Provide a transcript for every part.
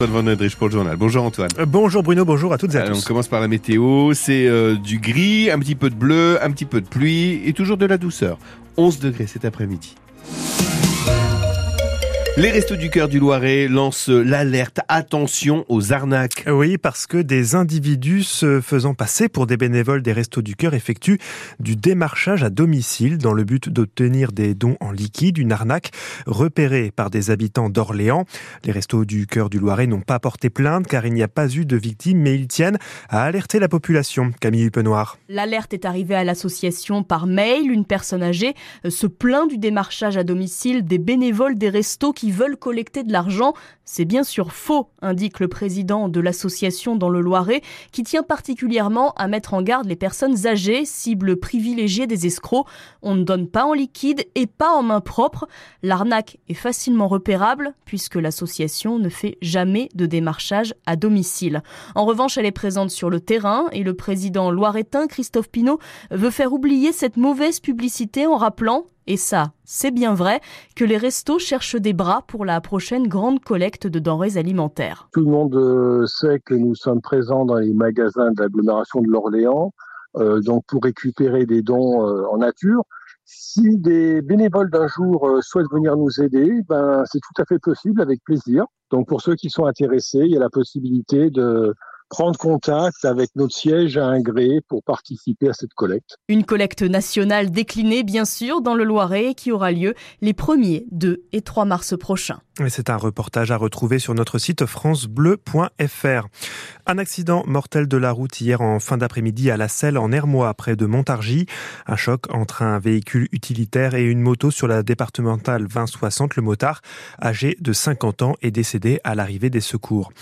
Antoine Van Edrich pour le journal. Bonjour Antoine. Euh, bonjour Bruno, bonjour à toutes et à Alors, tous. on commence par la météo. C'est euh, du gris, un petit peu de bleu, un petit peu de pluie et toujours de la douceur. 11 degrés cet après-midi. Les Restos du Cœur du Loiret lancent l'alerte attention aux arnaques. Oui, parce que des individus se faisant passer pour des bénévoles des Restos du Cœur effectuent du démarchage à domicile dans le but d'obtenir des dons en liquide, une arnaque repérée par des habitants d'Orléans. Les Restos du Cœur du Loiret n'ont pas porté plainte car il n'y a pas eu de victimes, mais ils tiennent à alerter la population. Camille Huppenoir. L'alerte est arrivée à l'association par mail. Une personne âgée se plaint du démarchage à domicile des bénévoles des restos qui veulent collecter de l'argent. C'est bien sûr faux, indique le président de l'association dans le Loiret, qui tient particulièrement à mettre en garde les personnes âgées, cible privilégiée des escrocs. On ne donne pas en liquide et pas en main propre. L'arnaque est facilement repérable puisque l'association ne fait jamais de démarchage à domicile. En revanche, elle est présente sur le terrain et le président loiretain Christophe Pinault veut faire oublier cette mauvaise publicité en rappelant et ça, c'est bien vrai, que les restos cherchent des bras pour la prochaine grande collecte de denrées alimentaires. Tout le monde euh, sait que nous sommes présents dans les magasins de l'agglomération de l'Orléans, euh, donc pour récupérer des dons euh, en nature. Si des bénévoles d'un jour souhaitent venir nous aider, ben c'est tout à fait possible avec plaisir. Donc pour ceux qui sont intéressés, il y a la possibilité de prendre contact avec notre siège à Ingré pour participer à cette collecte. Une collecte nationale déclinée, bien sûr, dans le Loiret qui aura lieu les 1er, 2 et 3 mars prochains. C'est un reportage à retrouver sur notre site francebleu.fr. Un accident mortel de la route hier en fin d'après-midi à La Selle en Hermois près de Montargis. Un choc entre un véhicule utilitaire et une moto sur la départementale 2060. Le motard, âgé de 50 ans, est décédé à l'arrivée des secours.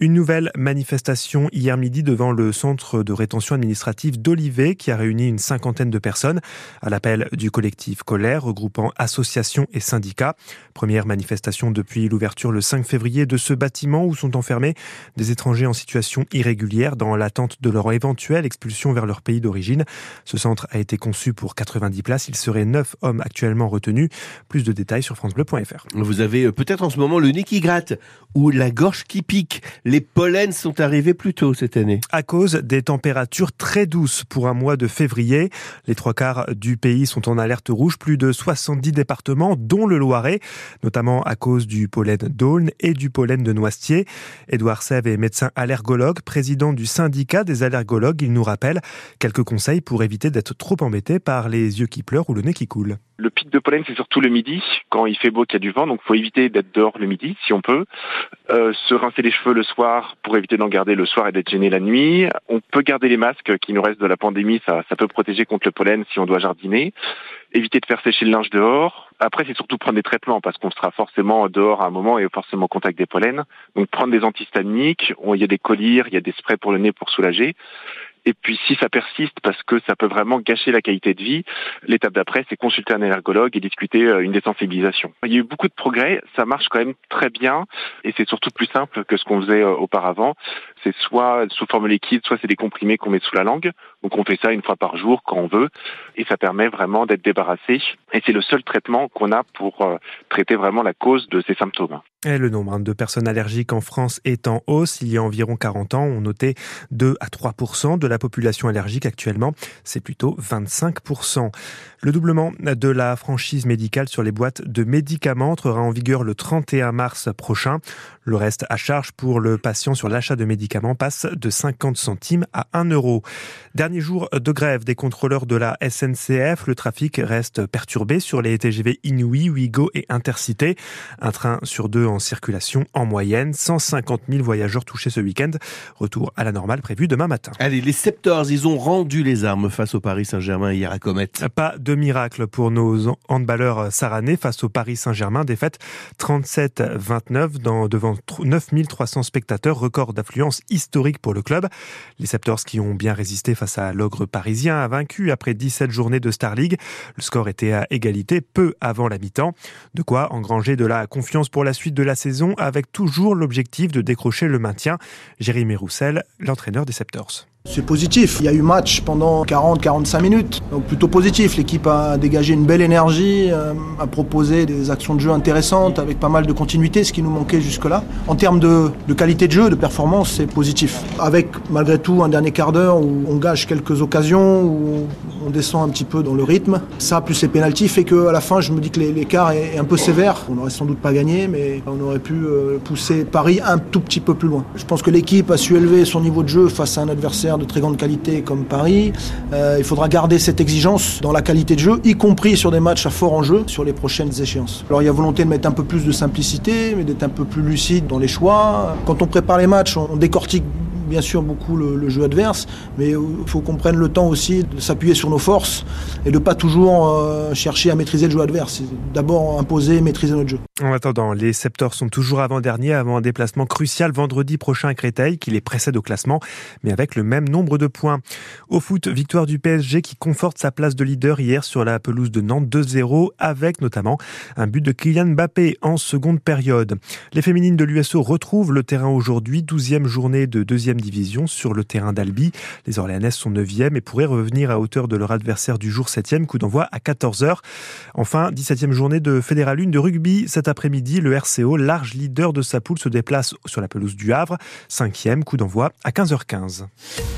Une nouvelle manifestation hier midi devant le centre de rétention administrative d'Olivet qui a réuni une cinquantaine de personnes à l'appel du collectif Colère regroupant associations et syndicats. Première manifestation depuis l'ouverture le 5 février de ce bâtiment où sont enfermés des étrangers en situation irrégulière dans l'attente de leur éventuelle expulsion vers leur pays d'origine. Ce centre a été conçu pour 90 places. Il serait 9 hommes actuellement retenus. Plus de détails sur francebleu.fr. Vous avez euh, peut-être en ce moment le nez qui gratte ou la gorge qui pique. Les pollens sont arrivés plus tôt cette année. À cause des températures très douces pour un mois de février, les trois quarts du pays sont en alerte rouge. Plus de 70 départements, dont le Loiret, notamment à cause du pollen d'Aulne et du pollen de Noisetier. Édouard Sève est médecin allergologue, président du syndicat des allergologues. Il nous rappelle quelques conseils pour éviter d'être trop embêté par les yeux qui pleurent ou le nez qui coule. Le pic de pollen, c'est surtout le midi, quand il fait beau, qu'il y a du vent, donc faut éviter d'être dehors le midi, si on peut. Euh, se rincer les cheveux le soir pour éviter d'en garder le soir et d'être gêné la nuit. On peut garder les masques qui nous restent de la pandémie, ça, ça peut protéger contre le pollen si on doit jardiner. Éviter de faire sécher le linge dehors. Après, c'est surtout prendre des traitements parce qu'on sera forcément dehors à un moment et forcément en contact des pollens. Donc prendre des antihistaminiques, il y a des collyres, il y a des sprays pour le nez pour soulager. Et puis si ça persiste, parce que ça peut vraiment gâcher la qualité de vie, l'étape d'après, c'est consulter un allergologue et discuter euh, une désensibilisation. Il y a eu beaucoup de progrès, ça marche quand même très bien, et c'est surtout plus simple que ce qu'on faisait euh, auparavant. C'est soit sous forme liquide, soit c'est des comprimés qu'on met sous la langue. Donc on fait ça une fois par jour quand on veut, et ça permet vraiment d'être débarrassé. Et c'est le seul traitement qu'on a pour euh, traiter vraiment la cause de ces symptômes. Et le nombre de personnes allergiques en France est en hausse. Il y a environ 40 ans, on notait 2 à 3% de la population allergique. Actuellement, c'est plutôt 25% Le doublement de la franchise médicale sur les boîtes de médicaments entrera en vigueur le 31 mars prochain. Le reste à charge pour le patient sur l'achat de médicaments passe de 50 centimes à 1 euro. Dernier jour de grève des contrôleurs de la SNCF. Le trafic reste perturbé sur les TGV Inouï, Ouigo et Intercité. Un train sur deux en circulation en moyenne. 150 000 voyageurs touchés ce week-end. Retour à la normale prévu demain matin. Allez, les Septors, ils ont rendu les armes face au Paris Saint-Germain hier à Comet. Pas de miracle pour nos handballeurs saranais face au Paris Saint-Germain. Défaite 37-29 dans, devant 9300 spectateurs, record d'affluence historique pour le club. Les Septors qui ont bien résisté face à l'ogre parisien a vaincu après 17 journées de Star League. Le score était à égalité peu avant la mi-temps. De quoi engranger de la confiance pour la suite de la saison avec toujours l'objectif de décrocher le maintien. Jérémy Roussel, l'entraîneur des Septors. C'est positif. Il y a eu match pendant 40-45 minutes. Donc plutôt positif. L'équipe a dégagé une belle énergie, euh, a proposé des actions de jeu intéressantes avec pas mal de continuité, ce qui nous manquait jusque-là. En termes de, qualité de jeu, de performance, c'est positif. Avec malgré tout un dernier quart d'heure où on gâche quelques occasions, où on descend un petit peu dans le rythme. Ça, plus les pénalties, fait qu'à la fin, je me dis que l'écart est un peu sévère. On n'aurait sans doute pas gagné, mais on aurait pu euh, pousser Paris un tout petit peu plus loin. Je pense que l'équipe a su élever son niveau de jeu face à un adversaire de très grande qualité comme Paris. Euh, il faudra garder cette exigence dans la qualité de jeu, y compris sur des matchs à fort enjeu sur les prochaines échéances. Alors il y a volonté de mettre un peu plus de simplicité, mais d'être un peu plus lucide dans les choix. Quand on prépare les matchs, on décortique bien sûr beaucoup le, le jeu adverse, mais il faut qu'on prenne le temps aussi de s'appuyer sur nos forces et de pas toujours euh, chercher à maîtriser le jeu adverse. D'abord imposer, maîtriser notre jeu. En attendant, les Septors sont toujours avant-dernier avant un déplacement crucial vendredi prochain à Créteil qui les précède au classement, mais avec le même nombre de points. Au foot, victoire du PSG qui conforte sa place de leader hier sur la pelouse de Nantes 2-0 avec notamment un but de Kylian Mbappé en seconde période. Les féminines de l'USO retrouvent le terrain aujourd'hui, 12e journée de deuxième division sur le terrain d'Albi. Les Orléanaises sont 9e et pourraient revenir à hauteur de leur adversaire du jour 7e, coup d'envoi à 14h. Enfin, 17e journée de Fédéral 1 de rugby. Cet après-midi, le RCO, large leader de sa poule, se déplace sur la pelouse du Havre. 5e, coup d'envoi à 15h15.